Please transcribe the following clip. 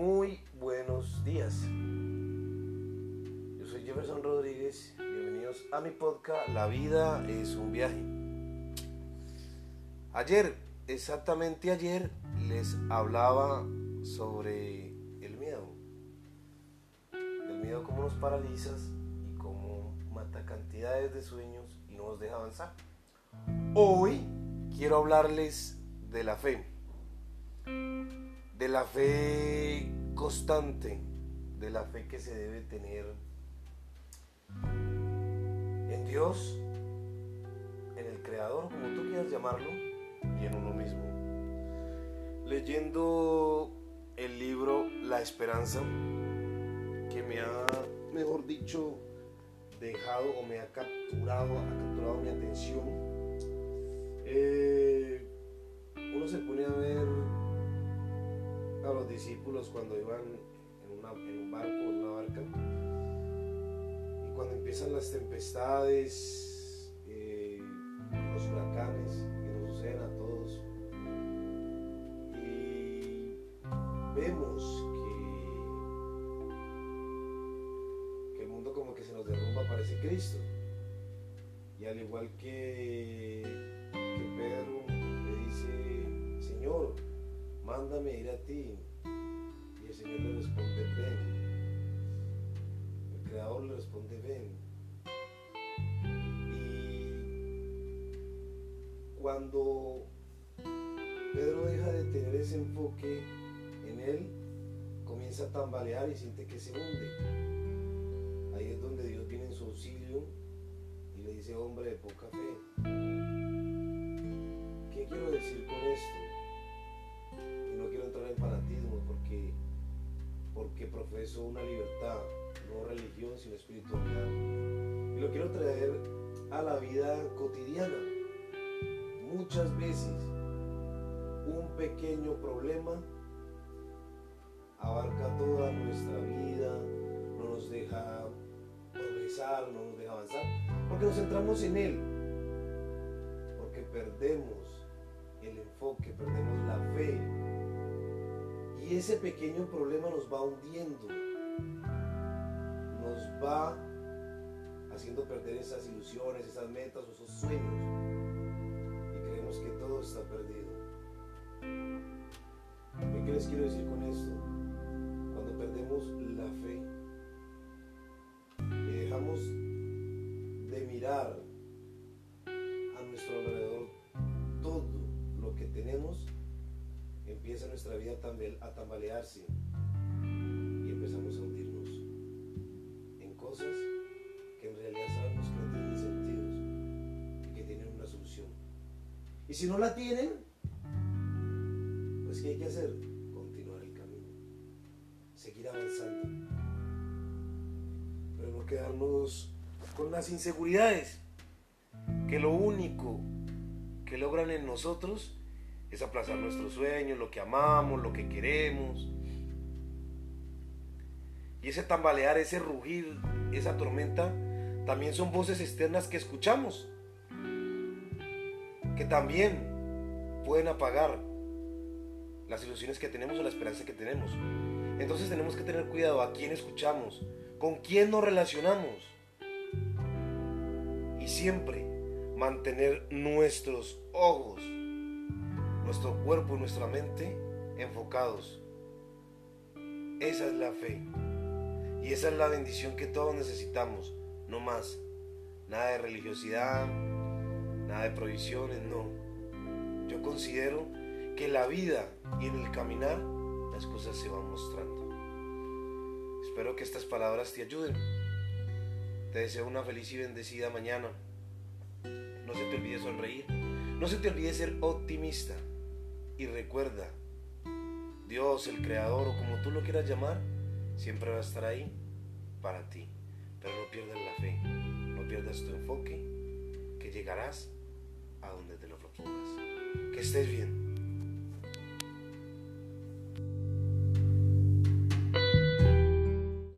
Muy buenos días. Yo soy Jefferson Rodríguez. Bienvenidos a mi podcast La vida es un viaje. Ayer, exactamente ayer, les hablaba sobre el miedo. El miedo como nos paralizas y cómo mata cantidades de sueños y no nos deja avanzar. Hoy quiero hablarles de la fe de la fe constante, de la fe que se debe tener en Dios, en el Creador, como tú quieras llamarlo, y en uno mismo. Leyendo el libro La Esperanza, que me ha, mejor dicho, dejado o me ha capturado, ha capturado mi atención. Eh, cuando iban en, un barco, en una barca, cuando empiezan las tempestades, eh, los huracanes que nos suceden a todos, y vemos que, que el mundo como que se nos derrumba, aparece Cristo. Y al igual que, que Pedro le dice, Señor, mándame ir a ti. El Señor le responde, ven creador le responde, ven. Y cuando Pedro deja de tener ese enfoque en él, comienza a tambalear y siente que se hunde. Ahí es donde Dios viene en su auxilio y le dice, hombre de poca fe. ¿Qué quiero decir con esto? Y no quiero entrar en fanatismo porque, porque profeso una libertad no religión, sino espiritualidad. Y lo quiero traer a la vida cotidiana. Muchas veces un pequeño problema abarca toda nuestra vida, no nos deja progresar, no nos deja avanzar, porque nos centramos en él, porque perdemos el enfoque, perdemos la fe. Y ese pequeño problema nos va hundiendo va haciendo perder esas ilusiones, esas metas esos sueños y creemos que todo está perdido. ¿Qué les quiero decir con esto? Cuando perdemos la fe y dejamos de mirar a nuestro alrededor todo lo que tenemos, empieza nuestra vida a tambalearse y empezamos a hundirnos cosas que en realidad sabemos que no tienen sentido y que tienen una solución. Y si no la tienen, pues ¿qué hay que hacer? Continuar el camino, seguir avanzando, pero no quedarnos con las inseguridades, que lo único que logran en nosotros es aplazar nuestros sueños, lo que amamos, lo que queremos. Y ese tambalear, ese rugir esa tormenta, también son voces externas que escuchamos, que también pueden apagar las ilusiones que tenemos o la esperanza que tenemos. Entonces tenemos que tener cuidado a quién escuchamos, con quién nos relacionamos. Y siempre mantener nuestros ojos, nuestro cuerpo y nuestra mente enfocados. Esa es la fe. Y esa es la bendición que todos necesitamos, no más. Nada de religiosidad, nada de prohibiciones, no. Yo considero que la vida y en el caminar las cosas se van mostrando. Espero que estas palabras te ayuden. Te deseo una feliz y bendecida mañana. No se te olvide sonreír. No se te olvide ser optimista. Y recuerda, Dios, el Creador o como tú lo quieras llamar, siempre va a estar ahí para ti. Pero no pierdas la fe, no pierdas tu enfoque, que llegarás a donde te lo propongas. Que estés bien.